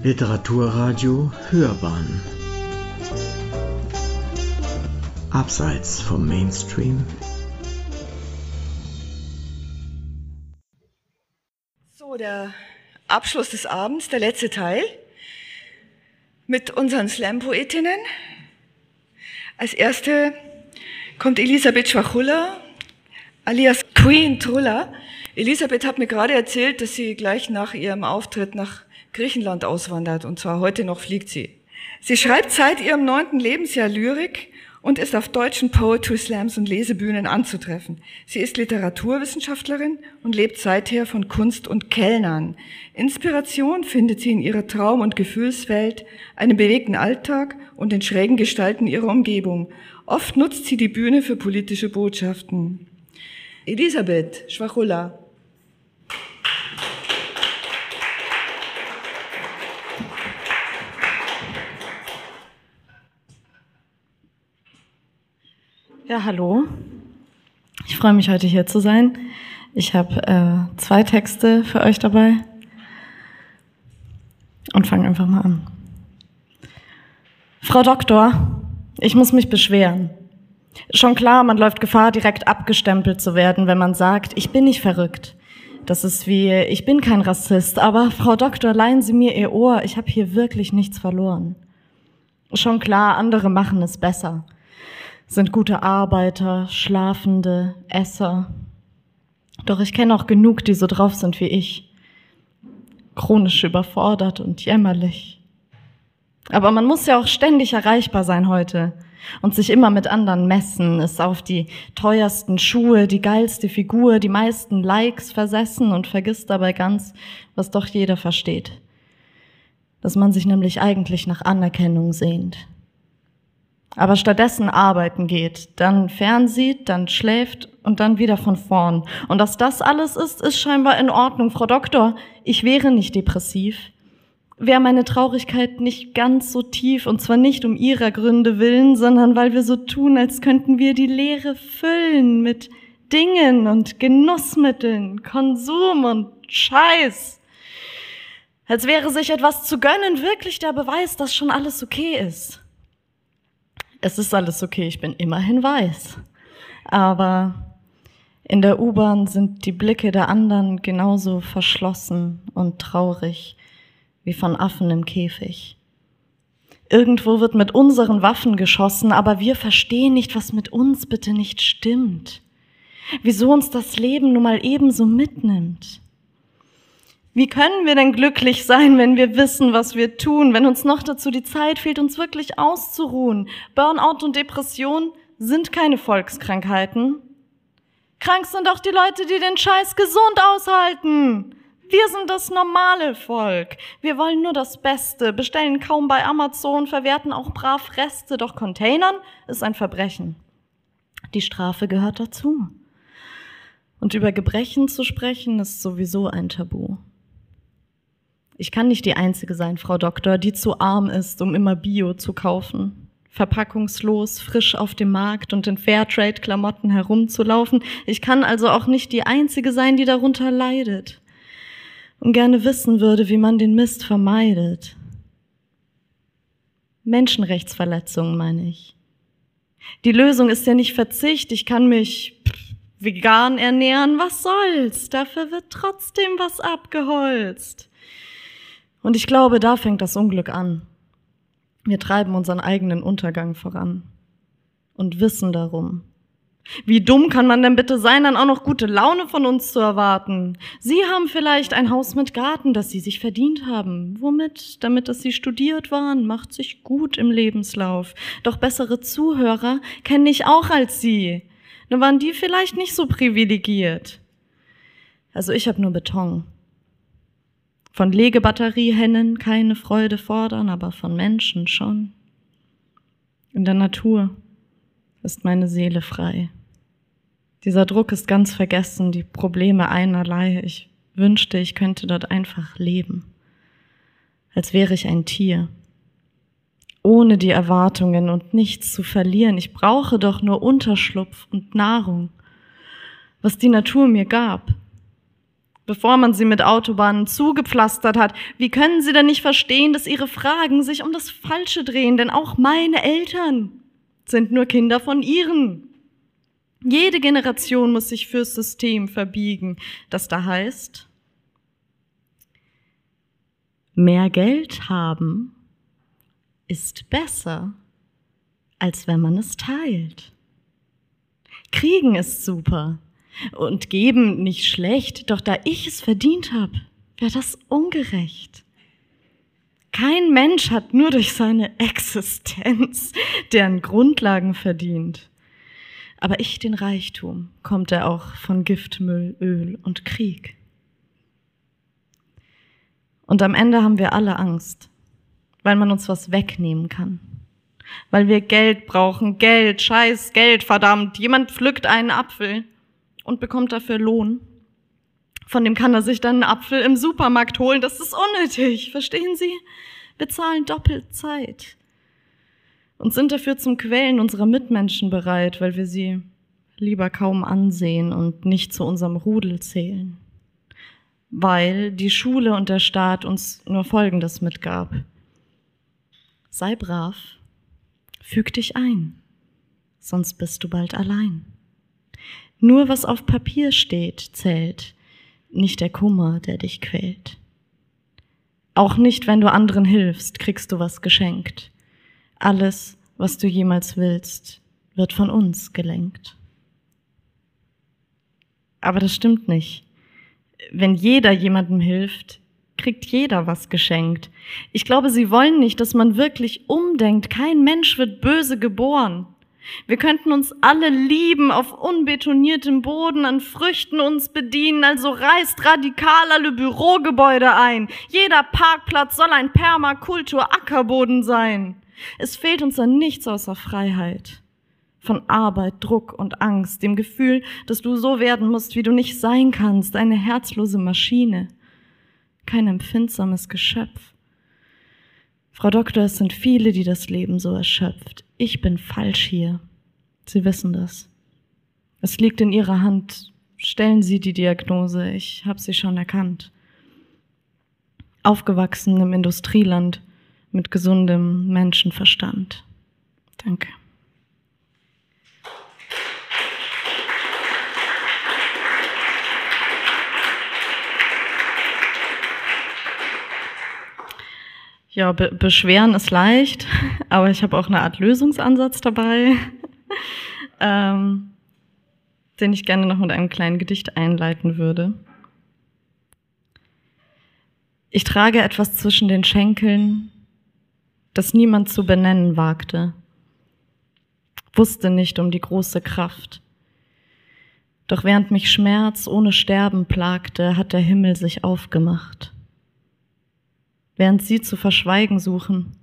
Literaturradio Hörbahn Abseits vom Mainstream So, der Abschluss des Abends, der letzte Teil mit unseren Slam-Poetinnen. Als erste kommt Elisabeth Schwachulla, alias Queen Trulla. Elisabeth hat mir gerade erzählt, dass sie gleich nach ihrem Auftritt nach Griechenland auswandert und zwar heute noch fliegt sie. Sie schreibt seit ihrem neunten Lebensjahr Lyrik und ist auf deutschen Poetry Slams und Lesebühnen anzutreffen. Sie ist Literaturwissenschaftlerin und lebt seither von Kunst und Kellnern. Inspiration findet sie in ihrer Traum- und Gefühlswelt, einem bewegten Alltag und den schrägen Gestalten ihrer Umgebung. Oft nutzt sie die Bühne für politische Botschaften. Elisabeth Schwachulla. Ja, hallo. Ich freue mich heute hier zu sein. Ich habe äh, zwei Texte für euch dabei und fange einfach mal an. Frau Doktor, ich muss mich beschweren. Schon klar, man läuft Gefahr, direkt abgestempelt zu werden, wenn man sagt, ich bin nicht verrückt. Das ist wie, ich bin kein Rassist, aber Frau Doktor, leihen Sie mir Ihr Ohr, ich habe hier wirklich nichts verloren. Schon klar, andere machen es besser sind gute Arbeiter, Schlafende, Esser. Doch ich kenne auch genug, die so drauf sind wie ich. Chronisch überfordert und jämmerlich. Aber man muss ja auch ständig erreichbar sein heute und sich immer mit anderen messen, ist auf die teuersten Schuhe, die geilste Figur, die meisten Likes versessen und vergisst dabei ganz, was doch jeder versteht. Dass man sich nämlich eigentlich nach Anerkennung sehnt aber stattdessen arbeiten geht, dann fernsieht, dann schläft und dann wieder von vorn. Und dass das alles ist, ist scheinbar in Ordnung. Frau Doktor, ich wäre nicht depressiv. Wäre meine Traurigkeit nicht ganz so tief, und zwar nicht um ihrer Gründe willen, sondern weil wir so tun, als könnten wir die Leere füllen mit Dingen und Genussmitteln, Konsum und Scheiß. Als wäre sich etwas zu gönnen wirklich der Beweis, dass schon alles okay ist es ist alles okay, ich bin immerhin weiß. Aber in der U-Bahn sind die Blicke der anderen genauso verschlossen und traurig wie von Affen im Käfig. Irgendwo wird mit unseren Waffen geschossen, aber wir verstehen nicht, was mit uns bitte nicht stimmt. Wieso uns das Leben nun mal ebenso mitnimmt. Wie können wir denn glücklich sein, wenn wir wissen, was wir tun, wenn uns noch dazu die Zeit fehlt, uns wirklich auszuruhen? Burnout und Depression sind keine Volkskrankheiten. Krank sind auch die Leute, die den Scheiß gesund aushalten. Wir sind das normale Volk. Wir wollen nur das Beste, bestellen kaum bei Amazon, verwerten auch brav Reste, doch Containern ist ein Verbrechen. Die Strafe gehört dazu. Und über Gebrechen zu sprechen ist sowieso ein Tabu. Ich kann nicht die Einzige sein, Frau Doktor, die zu arm ist, um immer Bio zu kaufen. Verpackungslos, frisch auf dem Markt und in Fairtrade-Klamotten herumzulaufen. Ich kann also auch nicht die Einzige sein, die darunter leidet und gerne wissen würde, wie man den Mist vermeidet. Menschenrechtsverletzungen meine ich. Die Lösung ist ja nicht Verzicht. Ich kann mich vegan ernähren. Was soll's? Dafür wird trotzdem was abgeholzt. Und ich glaube, da fängt das Unglück an. Wir treiben unseren eigenen Untergang voran und wissen darum. Wie dumm kann man denn bitte sein, dann auch noch gute Laune von uns zu erwarten? Sie haben vielleicht ein Haus mit Garten, das Sie sich verdient haben. Womit? Damit, dass Sie studiert waren, macht sich gut im Lebenslauf. Doch bessere Zuhörer kenne ich auch als Sie. Nur waren die vielleicht nicht so privilegiert. Also ich habe nur Beton. Von Legebatteriehennen keine Freude fordern, aber von Menschen schon. In der Natur ist meine Seele frei. Dieser Druck ist ganz vergessen, die Probleme einerlei. Ich wünschte, ich könnte dort einfach leben, als wäre ich ein Tier, ohne die Erwartungen und nichts zu verlieren. Ich brauche doch nur Unterschlupf und Nahrung, was die Natur mir gab bevor man sie mit Autobahnen zugepflastert hat. Wie können sie denn nicht verstehen, dass ihre Fragen sich um das Falsche drehen? Denn auch meine Eltern sind nur Kinder von ihren. Jede Generation muss sich fürs System verbiegen, das da heißt, mehr Geld haben ist besser, als wenn man es teilt. Kriegen ist super und geben nicht schlecht, doch da ich es verdient habe, wäre das ungerecht. Kein Mensch hat nur durch seine Existenz deren Grundlagen verdient. Aber ich den Reichtum, kommt er auch von Giftmüll, Öl und Krieg. Und am Ende haben wir alle Angst, weil man uns was wegnehmen kann. Weil wir Geld brauchen, Geld, scheiß Geld, verdammt. Jemand pflückt einen Apfel und bekommt dafür Lohn. Von dem kann er sich dann einen Apfel im Supermarkt holen. Das ist unnötig, verstehen Sie? Wir zahlen doppelt Zeit und sind dafür zum Quälen unserer Mitmenschen bereit, weil wir sie lieber kaum ansehen und nicht zu unserem Rudel zählen. Weil die Schule und der Staat uns nur Folgendes mitgab. Sei brav, füg dich ein, sonst bist du bald allein. Nur was auf Papier steht, zählt, nicht der Kummer, der dich quält. Auch nicht, wenn du anderen hilfst, kriegst du was geschenkt. Alles, was du jemals willst, wird von uns gelenkt. Aber das stimmt nicht. Wenn jeder jemandem hilft, kriegt jeder was geschenkt. Ich glaube, sie wollen nicht, dass man wirklich umdenkt. Kein Mensch wird böse geboren. Wir könnten uns alle lieben, auf unbetoniertem Boden, an Früchten uns bedienen, also reißt radikal alle Bürogebäude ein. Jeder Parkplatz soll ein Permakultur-Ackerboden sein. Es fehlt uns an nichts außer Freiheit. Von Arbeit, Druck und Angst, dem Gefühl, dass du so werden musst, wie du nicht sein kannst, eine herzlose Maschine, kein empfindsames Geschöpf. Frau Doktor, es sind viele, die das Leben so erschöpft. Ich bin falsch hier. Sie wissen das. Es liegt in Ihrer Hand. Stellen Sie die Diagnose. Ich habe sie schon erkannt. Aufgewachsen im Industrieland mit gesundem Menschenverstand. Danke. Ja, be beschweren ist leicht, aber ich habe auch eine Art Lösungsansatz dabei, ähm, den ich gerne noch mit einem kleinen Gedicht einleiten würde. Ich trage etwas zwischen den Schenkeln, das niemand zu benennen wagte, wusste nicht um die große Kraft. Doch während mich Schmerz ohne Sterben plagte, hat der Himmel sich aufgemacht während sie zu verschweigen suchen,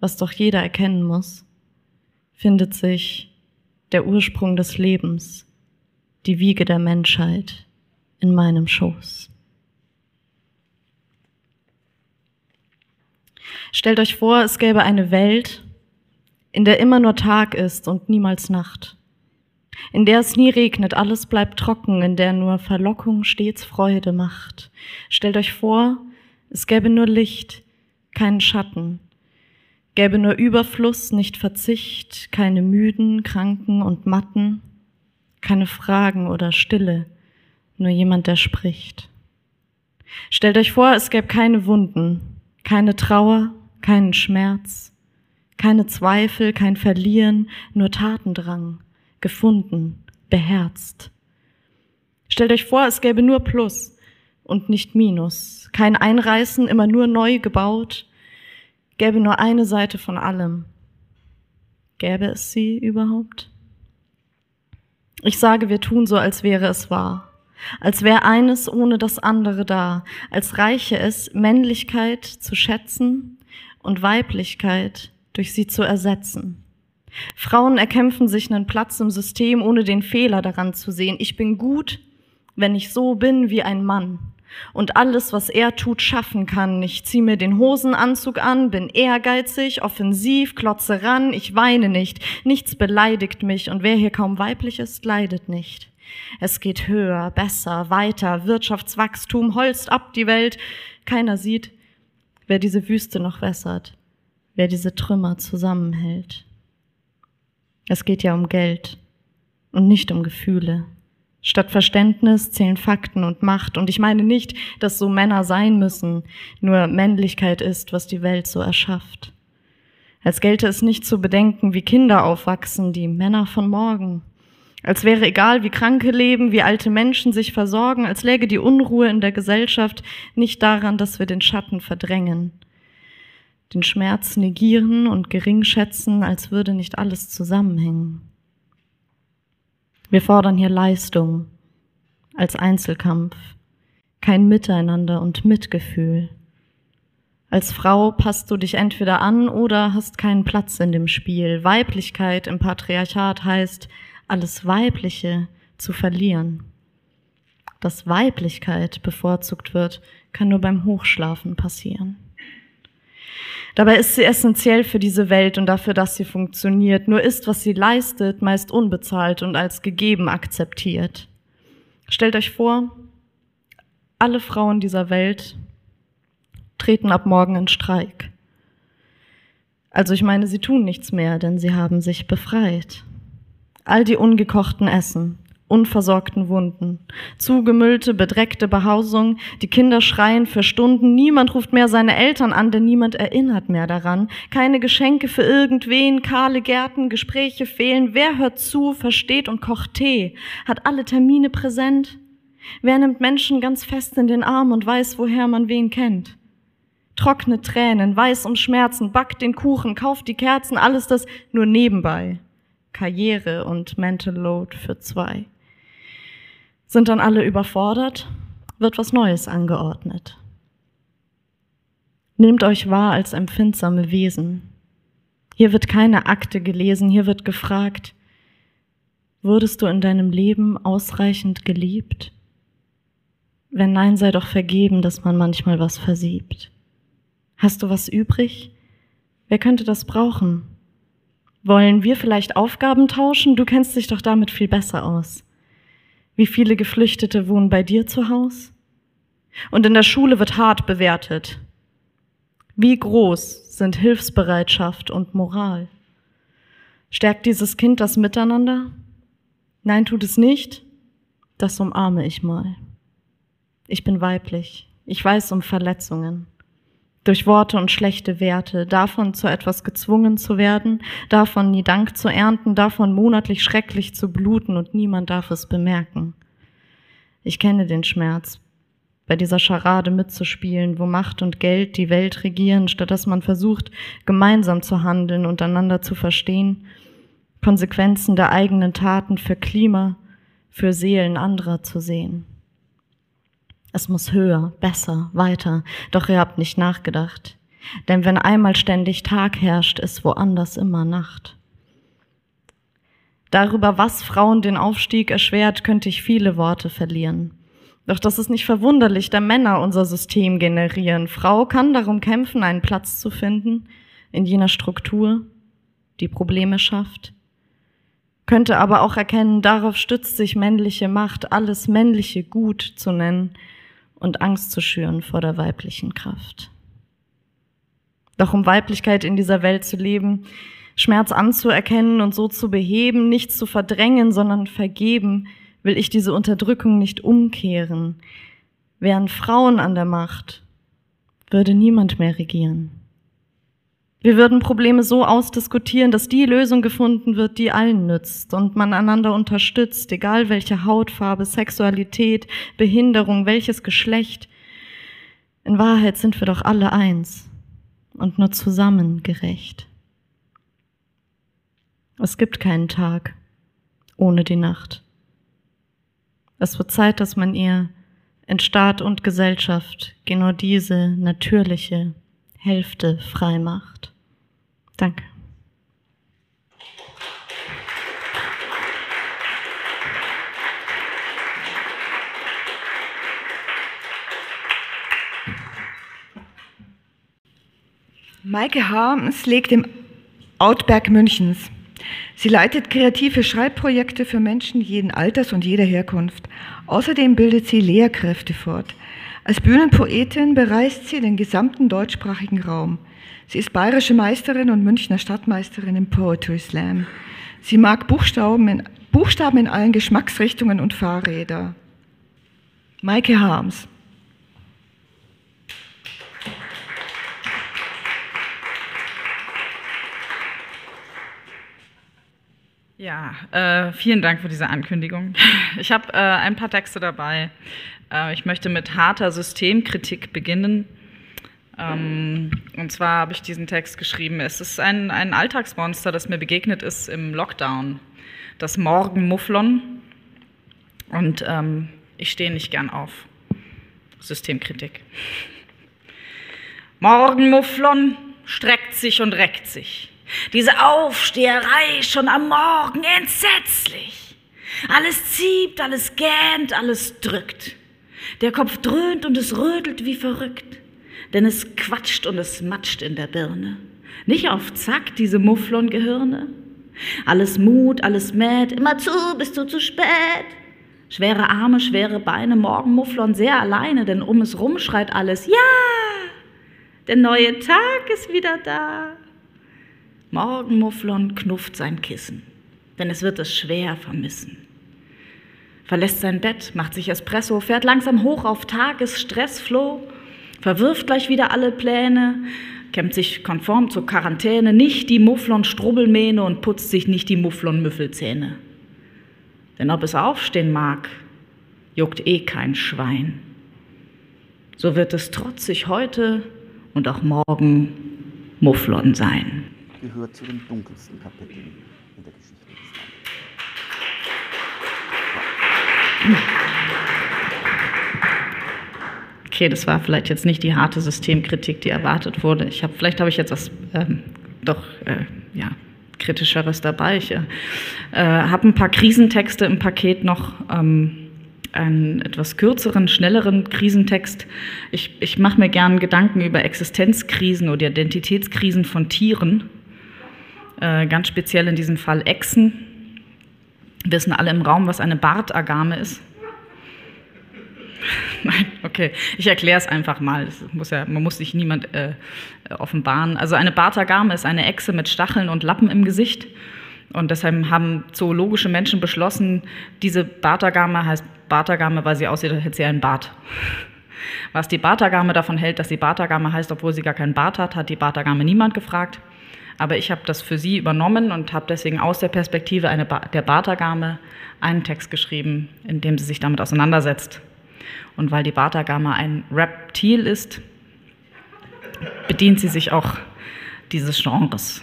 was doch jeder erkennen muss, findet sich der Ursprung des Lebens, die Wiege der Menschheit in meinem Schoß. Stellt euch vor, es gäbe eine Welt, in der immer nur Tag ist und niemals Nacht, in der es nie regnet, alles bleibt trocken, in der nur Verlockung stets Freude macht. Stellt euch vor, es gäbe nur Licht, keinen Schatten, gäbe nur Überfluss, nicht Verzicht, keine Müden, Kranken und Matten, keine Fragen oder Stille, nur jemand, der spricht. Stellt euch vor, es gäbe keine Wunden, keine Trauer, keinen Schmerz, keine Zweifel, kein Verlieren, nur Tatendrang, gefunden, beherzt. Stellt euch vor, es gäbe nur Plus, und nicht Minus. Kein Einreißen, immer nur neu gebaut. Gäbe nur eine Seite von allem. Gäbe es sie überhaupt? Ich sage, wir tun so, als wäre es wahr. Als wäre eines ohne das andere da. Als reiche es, Männlichkeit zu schätzen und Weiblichkeit durch sie zu ersetzen. Frauen erkämpfen sich einen Platz im System, ohne den Fehler daran zu sehen. Ich bin gut, wenn ich so bin wie ein Mann und alles, was er tut, schaffen kann. Ich ziehe mir den Hosenanzug an, bin ehrgeizig, offensiv, klotze ran, ich weine nicht, nichts beleidigt mich und wer hier kaum weiblich ist, leidet nicht. Es geht höher, besser, weiter, Wirtschaftswachstum holzt ab die Welt. Keiner sieht, wer diese Wüste noch wässert, wer diese Trümmer zusammenhält. Es geht ja um Geld und nicht um Gefühle. Statt Verständnis zählen Fakten und Macht. Und ich meine nicht, dass so Männer sein müssen, nur Männlichkeit ist, was die Welt so erschafft. Als gelte es nicht zu bedenken, wie Kinder aufwachsen, die Männer von morgen. Als wäre egal, wie Kranke leben, wie alte Menschen sich versorgen, als läge die Unruhe in der Gesellschaft nicht daran, dass wir den Schatten verdrängen, den Schmerz negieren und gering schätzen, als würde nicht alles zusammenhängen. Wir fordern hier Leistung als Einzelkampf, kein Miteinander und Mitgefühl. Als Frau passt du dich entweder an oder hast keinen Platz in dem Spiel. Weiblichkeit im Patriarchat heißt, alles Weibliche zu verlieren. Dass Weiblichkeit bevorzugt wird, kann nur beim Hochschlafen passieren. Dabei ist sie essentiell für diese Welt und dafür, dass sie funktioniert. Nur ist, was sie leistet, meist unbezahlt und als gegeben akzeptiert. Stellt euch vor, alle Frauen dieser Welt treten ab morgen in Streik. Also ich meine, sie tun nichts mehr, denn sie haben sich befreit. All die ungekochten Essen, unversorgten Wunden, zugemüllte, bedreckte Behausung, die Kinder schreien für Stunden, niemand ruft mehr seine Eltern an, denn niemand erinnert mehr daran, keine Geschenke für irgendwen, kahle Gärten, Gespräche fehlen, wer hört zu, versteht und kocht Tee, hat alle Termine präsent, wer nimmt Menschen ganz fest in den Arm und weiß, woher man wen kennt. Trockne Tränen, weiß um Schmerzen, backt den Kuchen, kauft die Kerzen, alles das nur nebenbei. Karriere und Mental Load für zwei. Sind dann alle überfordert, wird was Neues angeordnet. Nehmt euch wahr als empfindsame Wesen. Hier wird keine Akte gelesen, hier wird gefragt, wurdest du in deinem Leben ausreichend geliebt? Wenn nein, sei doch vergeben, dass man manchmal was versiebt. Hast du was übrig? Wer könnte das brauchen? Wollen wir vielleicht Aufgaben tauschen? Du kennst dich doch damit viel besser aus. Wie viele Geflüchtete wohnen bei dir zu Hause? Und in der Schule wird hart bewertet. Wie groß sind Hilfsbereitschaft und Moral? Stärkt dieses Kind das Miteinander? Nein, tut es nicht. Das umarme ich mal. Ich bin weiblich. Ich weiß um Verletzungen durch Worte und schlechte Werte, davon zu etwas gezwungen zu werden, davon nie Dank zu ernten, davon monatlich schrecklich zu bluten und niemand darf es bemerken. Ich kenne den Schmerz, bei dieser Scharade mitzuspielen, wo Macht und Geld die Welt regieren, statt dass man versucht, gemeinsam zu handeln und einander zu verstehen, Konsequenzen der eigenen Taten für Klima, für Seelen anderer zu sehen. Es muss höher, besser, weiter. Doch ihr habt nicht nachgedacht. Denn wenn einmal ständig Tag herrscht, ist woanders immer Nacht. Darüber, was Frauen den Aufstieg erschwert, könnte ich viele Worte verlieren. Doch das ist nicht verwunderlich, da Männer unser System generieren. Frau kann darum kämpfen, einen Platz zu finden in jener Struktur, die Probleme schafft. Könnte aber auch erkennen, darauf stützt sich männliche Macht, alles männliche Gut zu nennen und Angst zu schüren vor der weiblichen Kraft. Doch um Weiblichkeit in dieser Welt zu leben, Schmerz anzuerkennen und so zu beheben, nichts zu verdrängen, sondern vergeben, will ich diese Unterdrückung nicht umkehren. Wären Frauen an der Macht, würde niemand mehr regieren. Wir würden Probleme so ausdiskutieren, dass die Lösung gefunden wird, die allen nützt und man einander unterstützt, egal welche Hautfarbe, Sexualität, Behinderung, welches Geschlecht. In Wahrheit sind wir doch alle eins und nur zusammen gerecht. Es gibt keinen Tag ohne die Nacht. Es wird Zeit, dass man ihr in Staat und Gesellschaft genau diese natürliche Hälfte frei macht. Danke. Maike Harms lebt im Outberg Münchens. Sie leitet kreative Schreibprojekte für Menschen jeden Alters und jeder Herkunft. Außerdem bildet sie Lehrkräfte fort. Als Bühnenpoetin bereist sie den gesamten deutschsprachigen Raum. Sie ist bayerische Meisterin und Münchner Stadtmeisterin im Poetry Slam. Sie mag Buchstaben in, Buchstaben in allen Geschmacksrichtungen und Fahrräder. Maike Harms. Ja, äh, vielen Dank für diese Ankündigung. Ich habe äh, ein paar Texte dabei. Äh, ich möchte mit harter Systemkritik beginnen. Ähm, und zwar habe ich diesen Text geschrieben. Es ist ein, ein Alltagsmonster, das mir begegnet ist im Lockdown. Das Morgenmufflon. Und ähm, ich stehe nicht gern auf. Systemkritik. Morgenmufflon streckt sich und reckt sich. Diese Aufsteherei schon am Morgen entsetzlich. Alles zieht, alles gähnt, alles drückt. Der Kopf dröhnt und es rödelt wie verrückt, denn es quatscht und es matscht in der Birne. Nicht auf Zack, diese Mufflon-Gehirne. Alles Mut, alles Mad, immer zu, bist du zu spät. Schwere Arme, schwere Beine, morgen Mufflon sehr alleine, denn um es rum schreit alles, ja, der neue Tag ist wieder da. Morgenmufflon knufft sein Kissen, denn es wird es schwer vermissen. Verlässt sein Bett, macht sich Espresso, fährt langsam hoch auf Tagesstressflow, verwirft gleich wieder alle Pläne, kämmt sich konform zur Quarantäne, nicht die Mufflon-Strubbelmähne und putzt sich nicht die Mufflon-Müffelzähne. Denn ob es aufstehen mag, juckt eh kein Schwein. So wird es trotzig heute und auch morgen Mufflon sein gehört zu den dunkelsten Kapiteln in der Geschichte des Landes. Okay, das war vielleicht jetzt nicht die harte Systemkritik, die erwartet wurde. Ich hab, vielleicht habe ich jetzt was ähm, doch äh, ja, kritischeres dabei. Ich äh, habe ein paar Krisentexte im Paket noch. Ähm, einen etwas kürzeren, schnelleren Krisentext. Ich, ich mache mir gern Gedanken über Existenzkrisen oder Identitätskrisen von Tieren äh, ganz speziell in diesem Fall Echsen. Wissen alle im Raum, was eine Bartagame ist? Nein, okay, ich erkläre es einfach mal. Muss ja, man muss sich niemand äh, offenbaren. Also eine Bartagame ist eine Echse mit Stacheln und Lappen im Gesicht. Und deshalb haben zoologische Menschen beschlossen, diese Bartagame heißt Bartagame, weil sie aussieht, als hätte sie einen Bart. Was die Bartagame davon hält, dass sie Bartagame heißt, obwohl sie gar keinen Bart hat, hat die Bartagame niemand gefragt. Aber ich habe das für sie übernommen und habe deswegen aus der Perspektive ba der Bartagame einen Text geschrieben, in dem sie sich damit auseinandersetzt. Und weil die Bartagame ein Reptil ist, bedient sie sich auch dieses Genres.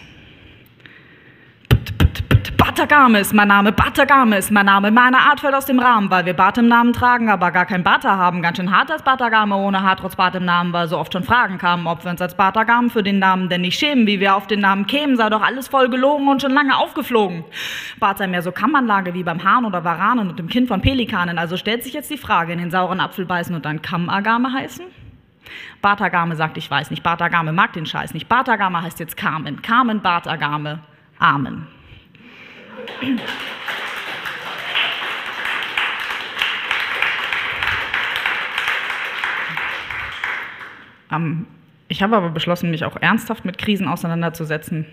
Batagame ist mein Name, Batagame ist mein Name. Meine Art fällt aus dem Rahmen, weil wir Bart im Namen tragen, aber gar kein Bata haben. Ganz schön hart als Batagame ohne Haar trotz Bart im Namen, weil so oft schon Fragen kamen, ob wir uns als Batagame für den Namen denn nicht schämen. Wie wir auf den Namen kämen, sei doch alles voll gelogen und schon lange aufgeflogen. Bart sei mehr so Kammanlage wie beim Hahn oder Varanen und dem Kind von Pelikanen. Also stellt sich jetzt die Frage, in den sauren Apfel beißen und dann Kammagame heißen? Bartagame sagt, ich weiß nicht. Bartagame mag den Scheiß nicht. Bartagame heißt jetzt Carmen. Carmen Bartagame. Amen. Ähm, ich habe aber beschlossen, mich auch ernsthaft mit Krisen auseinanderzusetzen.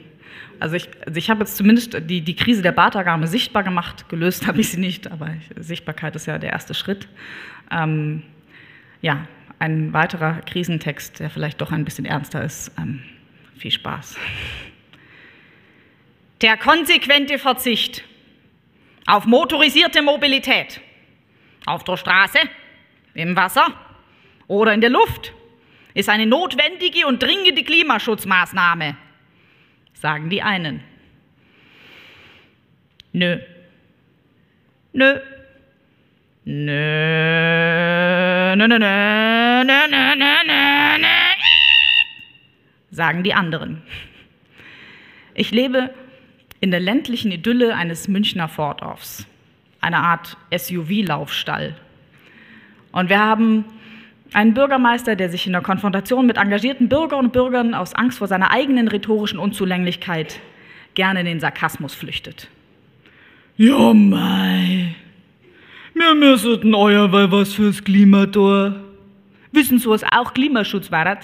Also ich, also ich habe jetzt zumindest die, die Krise der Bartagame sichtbar gemacht. Gelöst habe ich sie nicht, aber Sichtbarkeit ist ja der erste Schritt. Ähm, ja, ein weiterer Krisentext, der vielleicht doch ein bisschen ernster ist. Ähm, viel Spaß. Der konsequente Verzicht auf motorisierte Mobilität, auf der Straße, im Wasser oder in der Luft, ist eine notwendige und dringende Klimaschutzmaßnahme, sagen die einen. Nö. Nö. Nö. Nö, nö, nö, nö, nö, nö, nö, sagen die anderen. Ich lebe in der ländlichen Idylle eines Münchner Vordorfs, eine Art SUV-Laufstall. Und wir haben einen Bürgermeister, der sich in der Konfrontation mit engagierten Bürgern und Bürgern aus Angst vor seiner eigenen rhetorischen Unzulänglichkeit gerne in den Sarkasmus flüchtet. Ja, mei. Wir müssen euer weil was fürs Klima tun. Wissen Sie, was auch Klimaschutz war?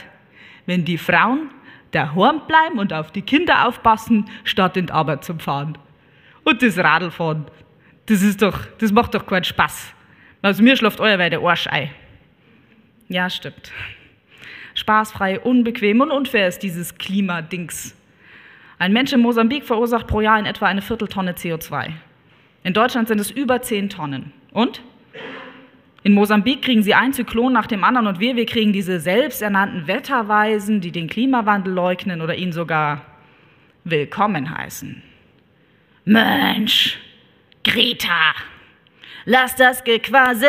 Wenn die Frauen daheim bleiben und auf die Kinder aufpassen, statt in die Arbeit zu fahren. Und das Radlfahren, das ist doch, das macht doch keinen Spaß. Also mir schläft euer der Arsch ein. Ja, stimmt. Spaßfrei, unbequem und unfair ist dieses Klimadings. Ein Mensch in Mosambik verursacht pro Jahr in etwa eine Vierteltonne CO2. In Deutschland sind es über 10 Tonnen. Und? In Mosambik kriegen sie ein Zyklon nach dem anderen und wir, wir kriegen diese selbsternannten Wetterweisen, die den Klimawandel leugnen oder ihn sogar willkommen heißen. Mensch, Greta, lass das Gequassel,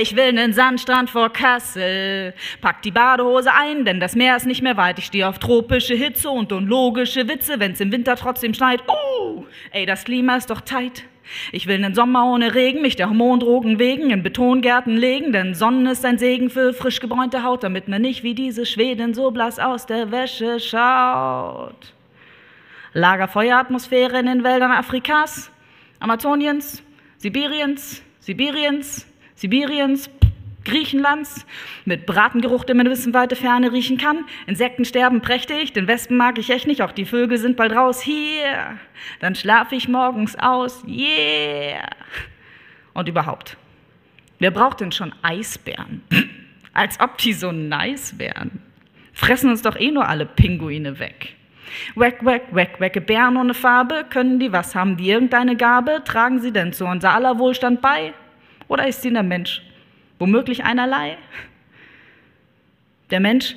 ich will nen Sandstrand vor Kassel. Pack die Badehose ein, denn das Meer ist nicht mehr weit. Ich stehe auf tropische Hitze und unlogische Witze, wenn's im Winter trotzdem schneit. Uh, ey, das Klima ist doch tight. Ich will nen Sommer ohne Regen, mich der Hormondrogen wegen in Betongärten legen, denn Sonnen ist ein Segen für frisch gebräunte Haut, damit man nicht wie diese Schweden so blass aus der Wäsche schaut. Lagerfeueratmosphäre in den Wäldern Afrikas, Amazoniens, Sibiriens, Sibiriens, Sibiriens, Griechenlands, mit Bratengeruch, den man in wissen weite Ferne riechen kann. Insekten sterben prächtig, den Wespen mag ich echt nicht, auch die Vögel sind bald raus. Hier, dann schlafe ich morgens aus. Yeah. Und überhaupt, wer braucht denn schon Eisbären? Als ob die so nice wären. Fressen uns doch eh nur alle Pinguine weg. Wack, wack, wack, wacke Bären ohne Farbe, können die was? Haben die irgendeine Gabe? Tragen sie denn zu unser aller Wohlstand bei? Oder ist sie der Mensch? Womöglich einerlei? Der Mensch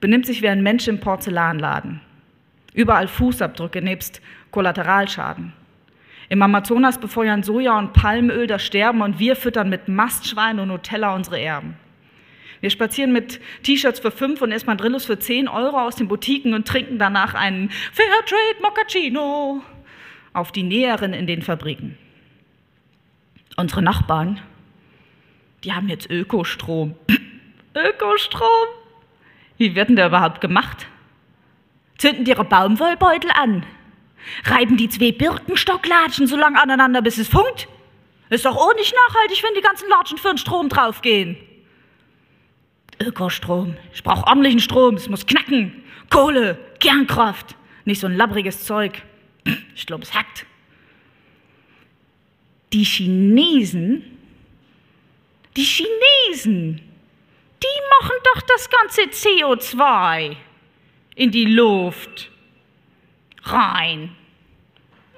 benimmt sich wie ein Mensch im Porzellanladen. Überall Fußabdrücke nebst Kollateralschaden. Im Amazonas befeuern Soja und Palmöl das Sterben und wir füttern mit Mastschwein und Nutella unsere Erben. Wir spazieren mit T-Shirts für 5 und Espadrillos für 10 Euro aus den Boutiquen und trinken danach einen Fairtrade Moccacino auf die Näheren in den Fabriken. Unsere Nachbarn die haben jetzt Ökostrom. Ökostrom? Wie wird denn der überhaupt gemacht? Zünden die ihre Baumwollbeutel an? Reiben die zwei Birkenstocklatschen so lange aneinander, bis es funkt? Ist doch auch nicht nachhaltig, wenn die ganzen Latschen für den Strom draufgehen. Ökostrom. Ich brauche ordentlichen Strom. Es muss knacken. Kohle, Kernkraft. Nicht so ein labbriges Zeug. Ich glaube, es hackt. Die Chinesen die Chinesen, die machen doch das ganze CO2 in die Luft rein.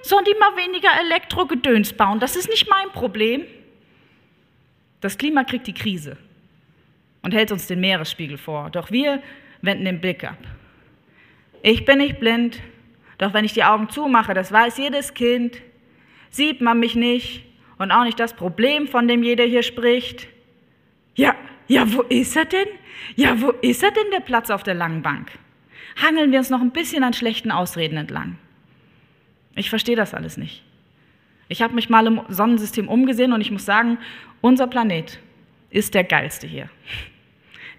Sollen die mal weniger Elektrogedöns bauen? Das ist nicht mein Problem. Das Klima kriegt die Krise und hält uns den Meeresspiegel vor. Doch wir wenden den Blick ab. Ich bin nicht blind, doch wenn ich die Augen zumache, das weiß jedes Kind, sieht man mich nicht, und auch nicht das Problem, von dem jeder hier spricht. Ja, ja, wo ist er denn? Ja, wo ist er denn, der Platz auf der langen Bank? Hangeln wir uns noch ein bisschen an schlechten Ausreden entlang. Ich verstehe das alles nicht. Ich habe mich mal im Sonnensystem umgesehen und ich muss sagen, unser Planet ist der geilste hier.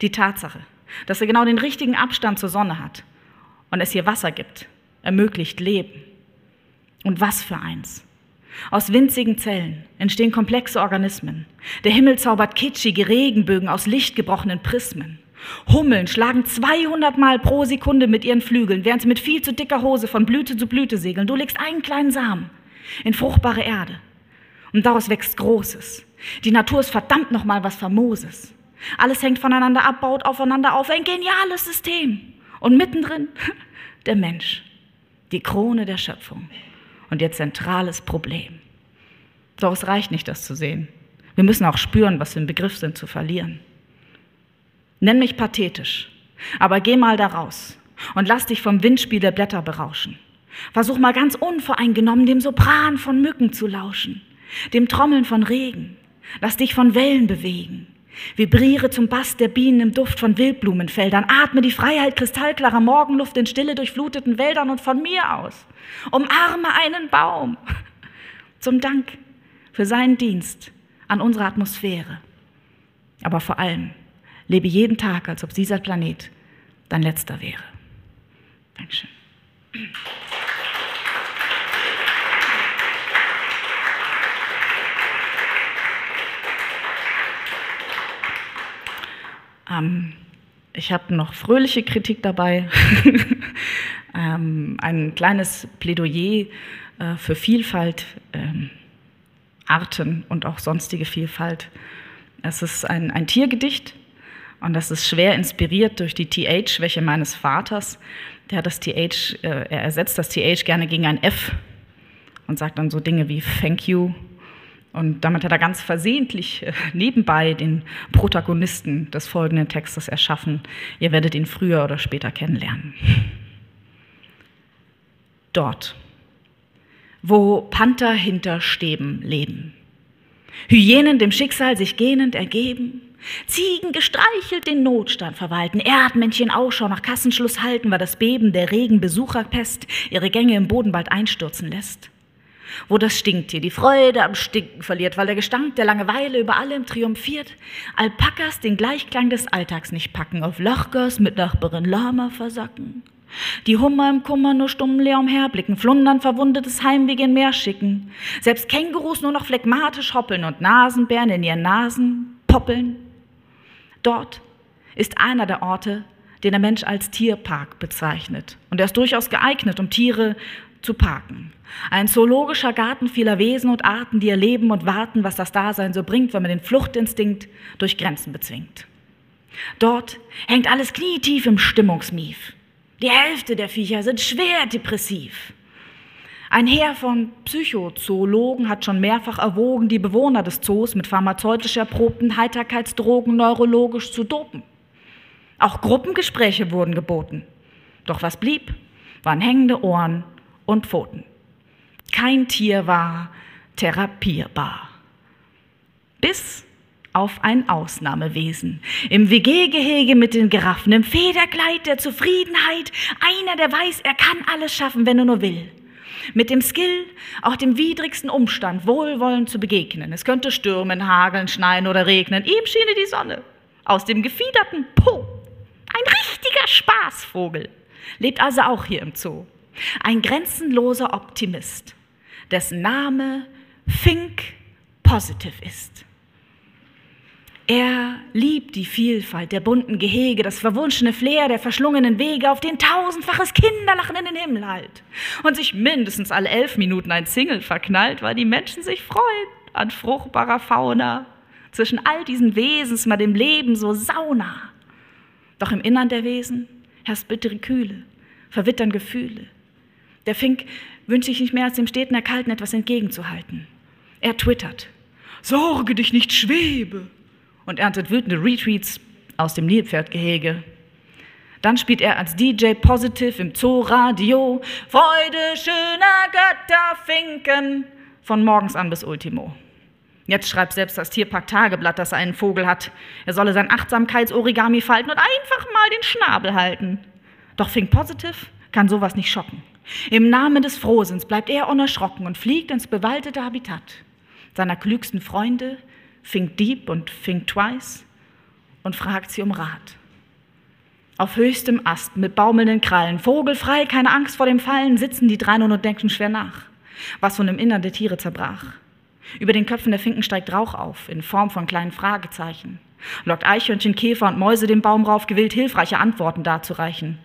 Die Tatsache, dass er genau den richtigen Abstand zur Sonne hat und es hier Wasser gibt, ermöglicht Leben. Und was für eins. Aus winzigen Zellen entstehen komplexe Organismen. Der Himmel zaubert kitschige Regenbögen aus lichtgebrochenen Prismen. Hummeln schlagen 200 Mal pro Sekunde mit ihren Flügeln, während sie mit viel zu dicker Hose von Blüte zu Blüte segeln. Du legst einen kleinen Samen in fruchtbare Erde und daraus wächst Großes. Die Natur ist verdammt nochmal was Famoses. Alles hängt voneinander ab, baut aufeinander auf. Ein geniales System. Und mittendrin der Mensch, die Krone der Schöpfung und ihr zentrales Problem. Doch es reicht nicht, das zu sehen. Wir müssen auch spüren, was wir im Begriff sind zu verlieren. Nenn mich pathetisch, aber geh mal da raus und lass dich vom Windspiel der Blätter berauschen. Versuch mal ganz unvoreingenommen dem Sopran von Mücken zu lauschen, dem Trommeln von Regen. Lass dich von Wellen bewegen. Vibriere zum Bass der Bienen im Duft von Wildblumenfeldern. Atme die Freiheit kristallklarer Morgenluft in stille durchfluteten Wäldern und von mir aus. Umarme einen Baum. Zum Dank für seinen Dienst an unserer Atmosphäre. Aber vor allem lebe jeden Tag, als ob dieser Planet dein letzter wäre. Dankeschön. Ähm, ich habe noch fröhliche Kritik dabei, ähm, ein kleines Plädoyer äh, für Vielfalt, ähm, Arten und auch sonstige Vielfalt. Es ist ein, ein Tiergedicht und das ist schwer inspiriert durch die TH-Schwäche meines Vaters. Der hat das TH, äh, er ersetzt das TH gerne gegen ein F und sagt dann so Dinge wie Thank you. Und damit hat er ganz versehentlich äh, nebenbei den Protagonisten des folgenden Textes erschaffen. Ihr werdet ihn früher oder später kennenlernen. Dort wo Panther hinter Stäben leben. Hyänen dem Schicksal sich gähnend ergeben, Ziegen gestreichelt den Notstand verwalten, Erdmännchen Ausschau nach Kassenschluss halten, weil das Beben der Regenbesucherpest ihre Gänge im Boden bald einstürzen lässt. Wo das Stinktier die Freude am Stinken verliert, weil der Gestank der Langeweile über allem triumphiert, Alpakas den Gleichklang des Alltags nicht packen, auf Lochgers mit Nachbarin Lama versacken. Die Hummer im Kummer nur stumm leer umherblicken, Flundern verwundetes Heimweg in Meer schicken. Selbst Kängurus nur noch phlegmatisch hoppeln und Nasenbären in ihren Nasen poppeln. Dort ist einer der Orte, den der Mensch als Tierpark bezeichnet. Und er ist durchaus geeignet, um Tiere zu parken. Ein zoologischer Garten vieler Wesen und Arten, die erleben und warten, was das Dasein so bringt, wenn man den Fluchtinstinkt durch Grenzen bezwingt. Dort hängt alles knietief im Stimmungsmief. Die Hälfte der Viecher sind schwer depressiv. Ein Heer von Psychozoologen hat schon mehrfach erwogen, die Bewohner des Zoos mit pharmazeutisch erprobten Heiterkeitsdrogen neurologisch zu dopen. Auch Gruppengespräche wurden geboten. Doch was blieb, waren hängende Ohren und Pfoten. Kein Tier war therapierbar. Bis auf ein Ausnahmewesen. Im WG-Gehege mit den Giraffen, im Federkleid der Zufriedenheit, einer, der weiß, er kann alles schaffen, wenn er nur will. Mit dem Skill, auch dem widrigsten Umstand wohlwollend zu begegnen. Es könnte stürmen, hageln, schneien oder regnen. Ihm schiene die Sonne. Aus dem gefiederten Po. Ein richtiger Spaßvogel. Lebt also auch hier im Zoo. Ein grenzenloser Optimist, dessen Name Fink Positive ist. Er liebt die Vielfalt der bunten Gehege, das verwunschene Flair der verschlungenen Wege, auf den tausendfaches Kinderlachen in den Himmel halt. Und sich mindestens alle elf Minuten ein Single verknallt, weil die Menschen sich freuen an fruchtbarer Fauna. Zwischen all diesen Wesens mal dem Leben so sauna. Doch im Innern der Wesen herrscht bittere Kühle, verwittern Gefühle. Der Fink wünscht sich nicht mehr als dem steten Erkalten etwas entgegenzuhalten. Er twittert. Sorge dich nicht, schwebe und erntet wütende Retweets aus dem Nilpferdgehege. Dann spielt er als DJ Positive im Zoo-Radio Freude schöner Götterfinken von morgens an bis Ultimo. Jetzt schreibt selbst das Tierpark-Tageblatt, dass er einen Vogel hat. Er solle sein Achtsamkeitsorigami falten und einfach mal den Schnabel halten. Doch Fink Positive kann sowas nicht schocken. Im Namen des Frohsinns bleibt er unerschrocken und fliegt ins bewaldete Habitat seiner klügsten Freunde, Think Deep und Think Twice und fragt sie um Rat. Auf höchstem Ast mit baumelnden Krallen, vogelfrei, keine Angst vor dem Fallen, sitzen die drei nun und denken schwer nach, was von dem Innern der Tiere zerbrach. Über den Köpfen der Finken steigt Rauch auf, in Form von kleinen Fragezeichen. Lockt Eichhörnchen, Käfer und Mäuse den Baum rauf, gewillt hilfreiche Antworten darzureichen.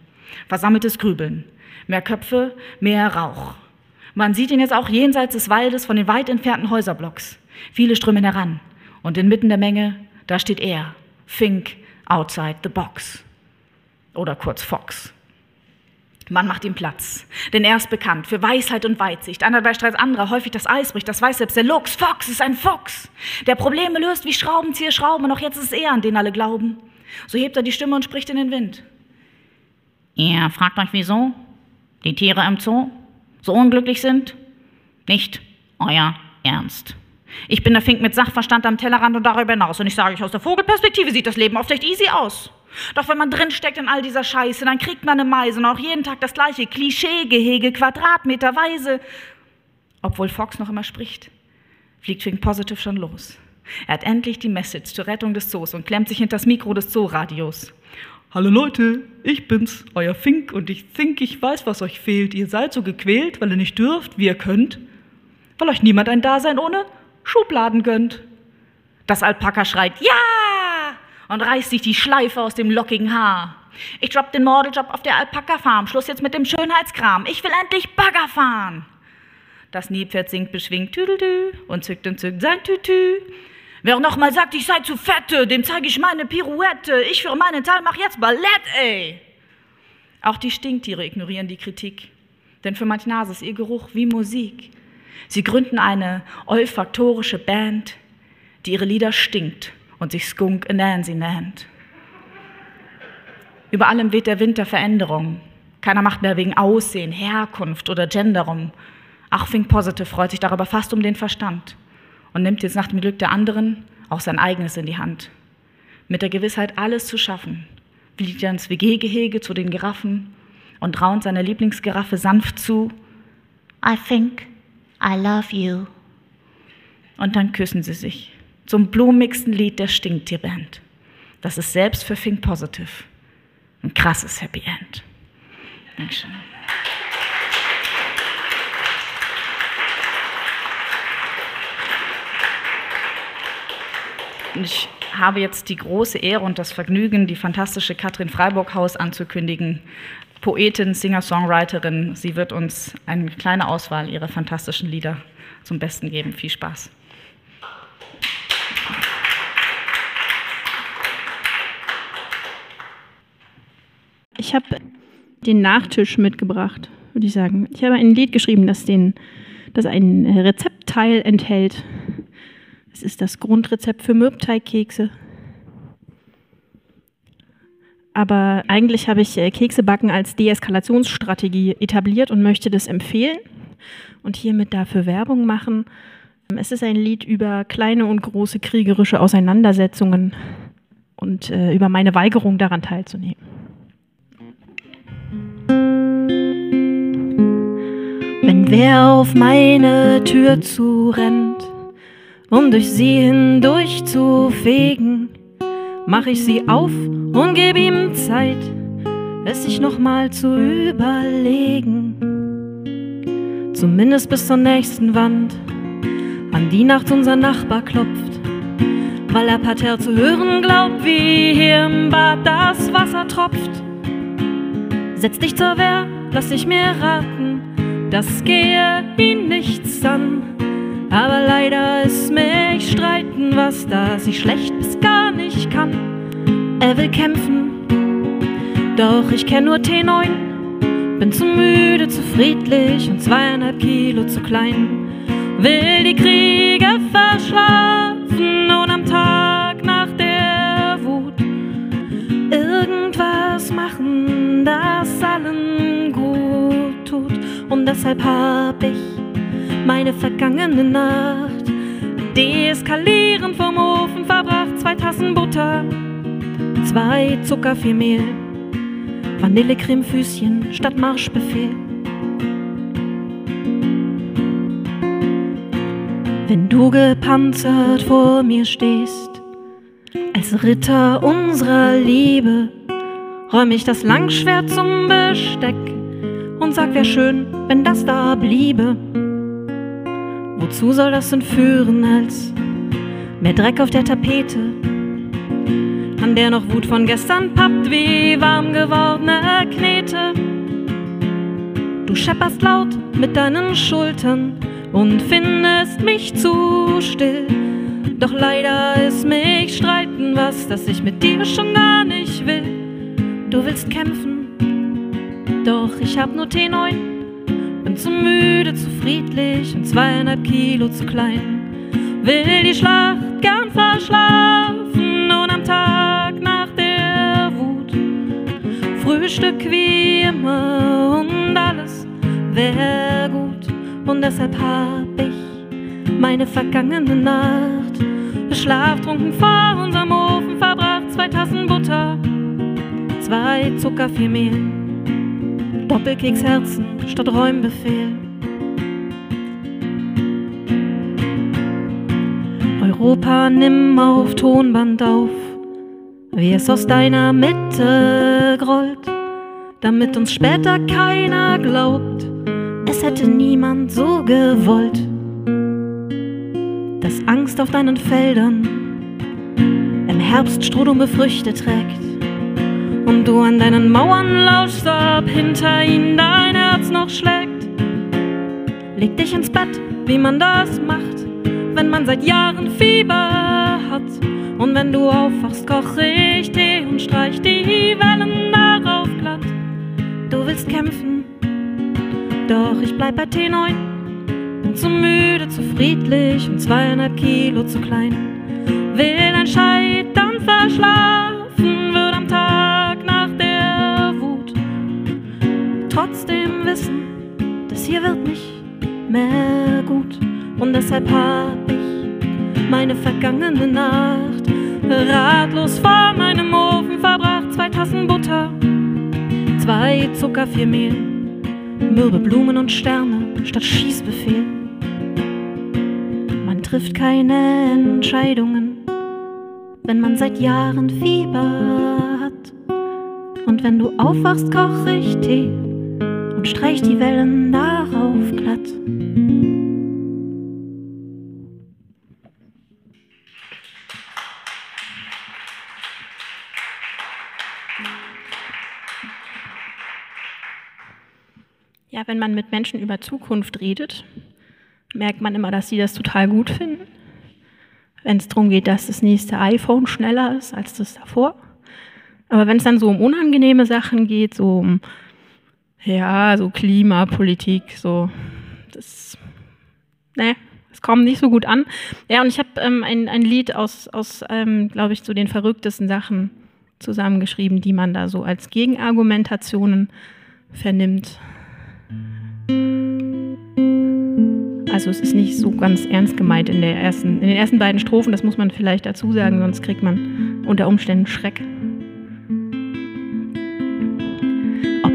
Versammeltes Grübeln. Mehr Köpfe, mehr Rauch. Man sieht ihn jetzt auch jenseits des Waldes von den weit entfernten Häuserblocks. Viele strömen heran. Und inmitten der Menge, da steht er, Think outside the box. Oder kurz Fox. Man macht ihm Platz, denn er ist bekannt für Weisheit und Weitsicht. Einer bei Streit anderer, häufig das Eis bricht, das weiß selbst der Lux. Fox ist ein Fuchs, der Probleme löst wie Schraubenzieher Schrauben und auch jetzt ist er, an den alle glauben. So hebt er die Stimme und spricht in den Wind. Ihr fragt euch wieso? Die Tiere im Zoo so unglücklich sind? Nicht euer Ernst. Ich bin der Fink mit Sachverstand am Tellerrand und darüber hinaus. Und ich sage euch, aus der Vogelperspektive sieht das Leben oft echt easy aus. Doch wenn man drinsteckt in all dieser Scheiße, dann kriegt man eine Meise und auch jeden Tag das gleiche Klischeegehege, quadratmeterweise. Obwohl Fox noch immer spricht, fliegt Fink Positive schon los. Er hat endlich die Message zur Rettung des Zoos und klemmt sich hinter das Mikro des Zooradios. Hallo Leute, ich bin's, euer Fink, und ich think, ich weiß, was euch fehlt. Ihr seid so gequält, weil ihr nicht dürft, wie ihr könnt, weil euch niemand ein Dasein ohne Schubladen gönnt. Das Alpaka schreit Ja! und reißt sich die Schleife aus dem lockigen Haar. Ich drop den Modeljob auf der Alpaka-Farm. Schluss jetzt mit dem Schönheitskram. Ich will endlich Bagger fahren. Das Nilpferd singt beschwingt Tüdeltü und zückt und zückt sein Tütü. Wer nochmal sagt, ich sei zu fette, dem zeige ich meine Pirouette. Ich für meinen Teil mach jetzt Ballett, ey. Auch die Stinktiere ignorieren die Kritik. Denn für manch Nase ist ihr Geruch wie Musik. Sie gründen eine olfaktorische Band, die ihre Lieder stinkt und sich Skunk Nancy nennt. Über allem weht der Wind der Veränderung. Keiner macht mehr wegen Aussehen, Herkunft oder Gender rum. Ach, Think Positive freut sich darüber fast um den Verstand und nimmt jetzt nach dem Glück der anderen auch sein eigenes in die Hand. Mit der Gewissheit, alles zu schaffen, fliegt er ins WG-Gehege zu den Giraffen und raunt seiner Lieblingsgiraffe sanft zu. I think I love you. Und dann küssen sie sich zum blumigsten Lied der Stinktierband. Das ist selbst für Think Positive ein krasses Happy End. Dankeschön. Ich habe jetzt die große Ehre und das Vergnügen, die fantastische Katrin Freiburghaus anzukündigen. Poetin, Singer-Songwriterin. Sie wird uns eine kleine Auswahl ihrer fantastischen Lieder zum Besten geben. Viel Spaß. Ich habe den Nachtisch mitgebracht, würde ich sagen. Ich habe ein Lied geschrieben, das, den, das ein Rezeptteil enthält. Es ist das Grundrezept für Mürbteigkekse. Aber eigentlich habe ich äh, Keksebacken als Deeskalationsstrategie etabliert und möchte das empfehlen und hiermit dafür Werbung machen. Es ist ein Lied über kleine und große kriegerische Auseinandersetzungen und äh, über meine Weigerung daran teilzunehmen. Wenn wer auf meine Tür zurennt, um durch sie hindurch zu fegen, mach ich sie auf und geb ihm Zeit, es sich nochmal zu überlegen. Zumindest bis zur nächsten Wand, an die Nacht unser Nachbar klopft, weil er parterre zu hören glaubt, wie hier im Bad das Wasser tropft. Setz dich zur Wehr, lass dich mir raten, das gehe ihn nichts an. Aber leider ist mich streiten, was das ich schlecht bis gar nicht kann. Er will kämpfen, doch ich kenn nur T9. Bin zu müde, zu friedlich und zweieinhalb Kilo zu klein. Will die Kriege verschlafen und am Tag nach der Wut irgendwas machen, das allen gut tut. Und deshalb hab ich meine vergangene Nacht deeskalieren vom Ofen verbracht. Zwei Tassen Butter, zwei Zucker, viel Mehl, Vanillecremefüßchen statt Marschbefehl. Wenn du gepanzert vor mir stehst, als Ritter unserer Liebe, räum ich das Langschwert zum Besteck und sag, wär schön, wenn das da bliebe. Wozu soll das denn führen, als mehr Dreck auf der Tapete, an der noch Wut von gestern pappt wie warm gewordene Knete? Du schepperst laut mit deinen Schultern und findest mich zu still. Doch leider ist mich streiten was, das ich mit dir schon gar nicht will. Du willst kämpfen, doch ich hab nur T9. Bin zu müde, zu friedlich und zweieinhalb Kilo zu klein. Will die Schlacht gern verschlafen und am Tag nach der Wut Frühstück wie immer und alles wär gut. Und deshalb hab ich meine vergangene Nacht schlaftrunken vor unserem Ofen verbracht. Zwei Tassen Butter, zwei Zucker, viel Mehl, Doppelkeksherzen statt Räumbefehl. Europa, nimm auf Tonband auf, wie es aus deiner Mitte grollt, damit uns später keiner glaubt, es hätte niemand so gewollt, dass Angst auf deinen Feldern im Herbst strohdumme Früchte trägt. Und du an deinen Mauern lauschst, ob hinter ihnen dein Herz noch schlägt. Leg dich ins Bett, wie man das macht, wenn man seit Jahren Fieber hat. Und wenn du aufwachst, koch ich Tee und streich die Wellen darauf glatt. Du willst kämpfen, doch ich bleib bei T9. Bin zu müde, zu friedlich und zweieinhalb Kilo zu klein. Will ein Scheitern verschlafen, hier wird nicht mehr gut. Und deshalb hab ich meine vergangene Nacht ratlos vor meinem Ofen verbracht. Zwei Tassen Butter, zwei Zucker, vier Mehl, mürbe Blumen und Sterne statt Schießbefehl. Man trifft keine Entscheidungen, wenn man seit Jahren Fieber hat. Und wenn du aufwachst, koch ich Tee und streich die Wellen darauf glatt. Ja, wenn man mit Menschen über Zukunft redet, merkt man immer, dass sie das total gut finden. Wenn es darum geht, dass das nächste iPhone schneller ist als das davor. Aber wenn es dann so um unangenehme Sachen geht, so um ja, so Klimapolitik, so das, ne, es kommt nicht so gut an. Ja, und ich habe ähm, ein, ein Lied aus, aus ähm, glaube ich, zu den verrücktesten Sachen zusammengeschrieben, die man da so als Gegenargumentationen vernimmt. Also es ist nicht so ganz ernst gemeint in, der ersten, in den ersten beiden Strophen, das muss man vielleicht dazu sagen, sonst kriegt man unter Umständen Schreck.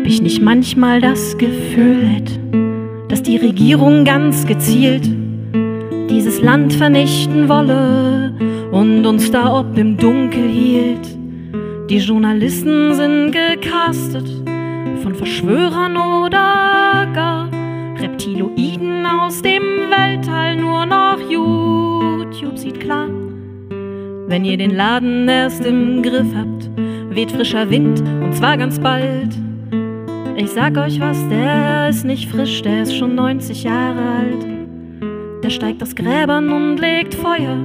Ob ich nicht manchmal das Gefühl hätte, dass die Regierung ganz gezielt dieses Land vernichten wolle und uns da ob im Dunkel hielt. Die Journalisten sind gecastet von Verschwörern oder gar Reptiloiden aus dem Weltall. Nur noch YouTube sieht klar, wenn ihr den Laden erst im Griff habt, weht frischer Wind und zwar ganz bald. Ich sag euch was, der ist nicht frisch, der ist schon 90 Jahre alt. Der steigt aus Gräbern und legt Feuer,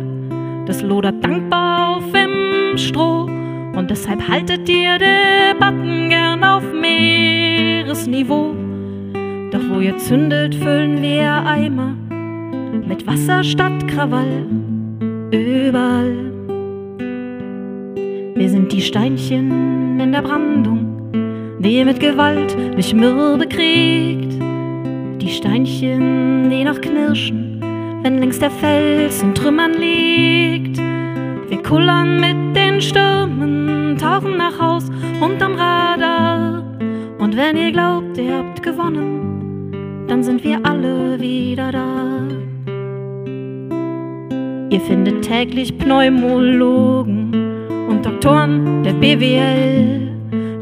das lodert dankbar auf im Stroh. Und deshalb haltet ihr Debatten gern auf Meeresniveau. Doch wo ihr zündet, füllen wir Eimer mit Wasser statt Krawall. Überall. Wir sind die Steinchen in der Brandung, die mit Gewalt nicht mürbe kriegt. Die Steinchen, die noch knirschen, wenn längst der Fels in Trümmern liegt. Wir kullern mit den Stürmen, tauchen nach Haus unterm Radar. Und wenn ihr glaubt, ihr habt gewonnen, dann sind wir alle wieder da. Ihr findet täglich Pneumologen und Doktoren der BWL,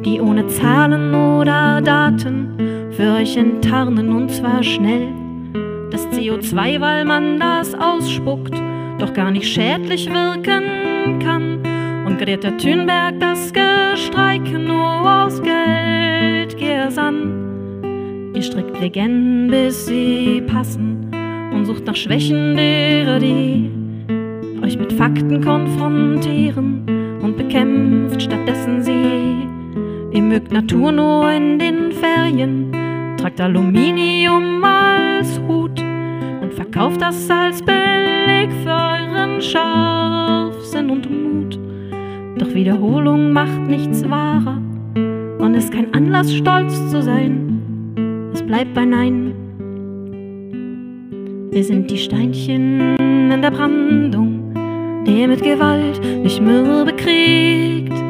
die ohne Zahlen oder Daten für euch enttarnen und zwar schnell. Das CO2, weil man das ausspuckt, doch gar nicht schädlich wirken kann. Und Greta Thunberg das Gestreike nur aus Geldgier an. Ihr strickt Legenden, bis sie passen und sucht nach Schwächen derer, die euch mit Fakten konfrontieren und bekämpft stattdessen sie. Mögt Natur nur in den Ferien, tragt Aluminium als Hut und verkauft das als Beleg für euren Scharfsinn und Mut. Doch Wiederholung macht nichts wahrer und ist kein Anlass, stolz zu sein. Es bleibt bei Nein. Wir sind die Steinchen in der Brandung, der mit Gewalt nicht mürbe kriegt.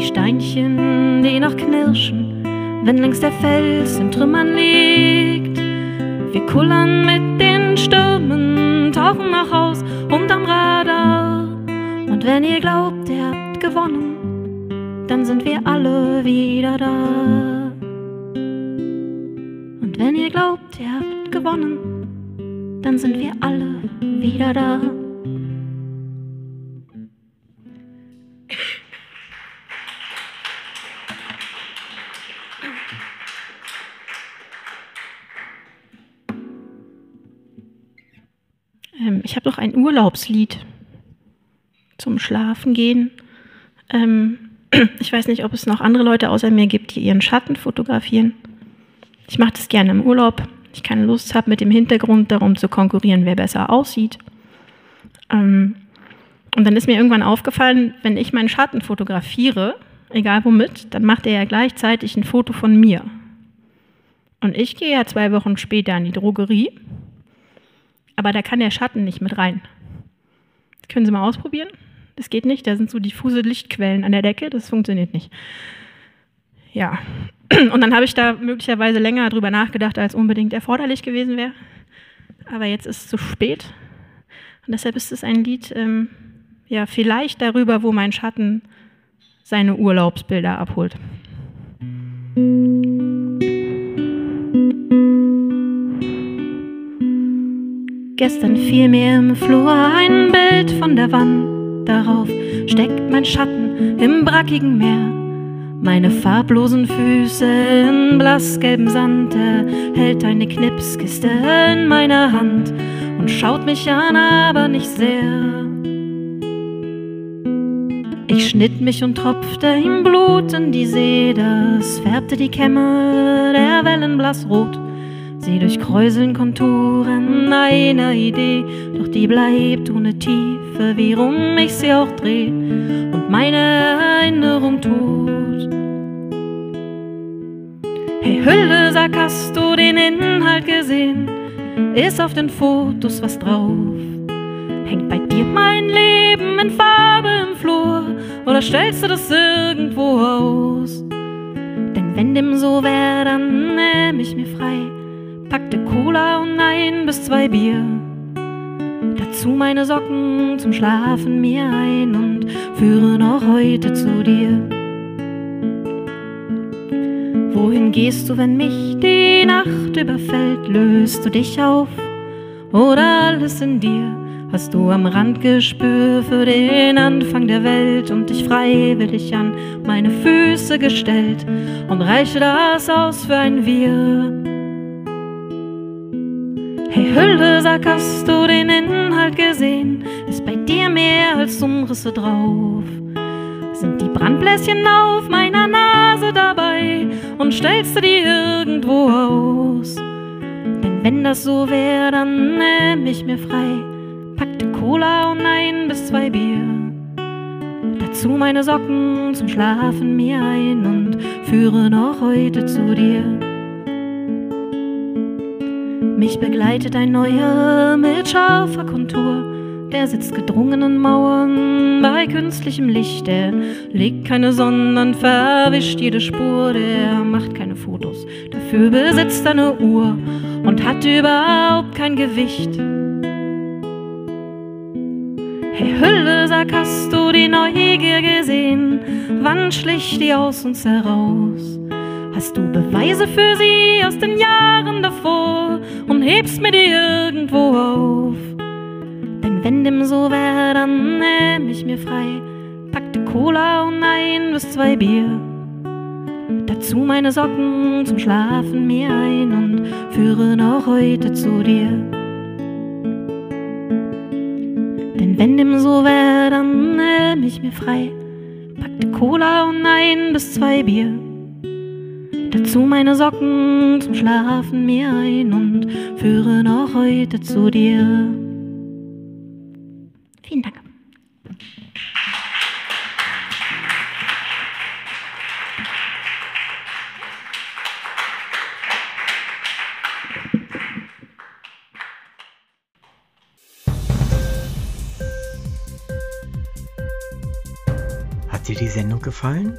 Die Steinchen, die noch knirschen, wenn längst der Fels in Trümmern liegt. Wir kullern mit den Stürmen, tauchen nach Haus unterm Radar. Und wenn ihr glaubt, ihr habt gewonnen, dann sind wir alle wieder da. Und wenn ihr glaubt, ihr habt gewonnen, dann sind wir alle wieder da. Ich habe doch ein Urlaubslied zum Schlafen gehen. Ähm, ich weiß nicht, ob es noch andere Leute außer mir gibt, die ihren Schatten fotografieren. Ich mache das gerne im Urlaub. Ich keine Lust habe, mit dem Hintergrund darum zu konkurrieren, wer besser aussieht. Ähm, und dann ist mir irgendwann aufgefallen, wenn ich meinen Schatten fotografiere, egal womit, dann macht er ja gleichzeitig ein Foto von mir. Und ich gehe ja zwei Wochen später in die Drogerie, aber da kann der Schatten nicht mit rein. Das können Sie mal ausprobieren. Das geht nicht, da sind so diffuse Lichtquellen an der Decke, das funktioniert nicht. Ja, und dann habe ich da möglicherweise länger drüber nachgedacht, als unbedingt erforderlich gewesen wäre. Aber jetzt ist es zu spät. Und deshalb ist es ein Lied, ähm, ja, vielleicht darüber, wo mein Schatten seine Urlaubsbilder abholt. Gestern fiel mir im Flur ein Bild von der Wand. Darauf steckt mein Schatten im brackigen Meer. Meine farblosen Füße in blassgelbem Sand. Er hält eine Knipskiste in meiner Hand und schaut mich an, aber nicht sehr. Ich schnitt mich und tropfte ihm Blut in die See, das färbte die Kämme der Wellen blassrot. Sie durchkräuseln Konturen einer Idee, doch die bleibt ohne Tiefe, wie rum ich sie auch dreh und meine Erinnerung tut. Hey Hülle, sag, hast du den Inhalt gesehen? Ist auf den Fotos was drauf? Hängt bei dir mein Leben in Farbe im Flur oder stellst du das irgendwo aus? Denn wenn dem so wär, dann nähm ich mir frei, packte Cola und ein bis zwei Bier. Dazu meine Socken zum Schlafen mir ein und führe noch heute zu dir. Wohin gehst du, wenn mich die Nacht überfällt? Löst du dich auf oder alles in dir? Hast du am Rand Gespür für den Anfang der Welt und dich freiwillig an meine Füße gestellt und reiche das aus für ein Wir? Hey Hülle, sag, hast du den Inhalt gesehen? Ist bei dir mehr als Umrisse drauf? Sind die Brandbläschen auf meiner Nase dabei und stellst du die irgendwo aus? Denn wenn das so wär, dann nähm ich mir frei packte Cola und ein bis zwei Bier. Dazu meine Socken zum Schlafen mir ein und führe noch heute zu dir. Mich begleitet ein neuer mit scharfer Kontur. Der sitzt gedrungenen Mauern bei künstlichem Licht. Der legt keine sondern verwischt jede Spur. Der macht keine Fotos, dafür besitzt eine Uhr und hat überhaupt kein Gewicht. Hey Hülle, sag, hast du die Neugier gesehen? Wann schlich die aus uns heraus? Hast du Beweise für sie aus den Jahren davor und hebst mir die irgendwo auf? Denn wenn dem so wär, dann nähm ich mir frei, packte Cola und ein bis zwei Bier. Dazu meine Socken zum Schlafen mir ein und führe noch heute zu dir. Denn wenn dem so wär, dann nähm ich mir frei, packte Cola und ein bis zwei Bier. Dazu meine Socken zum Schlafen mir ein und führe noch heute zu dir. Vielen Dank. Hat dir die Sendung gefallen?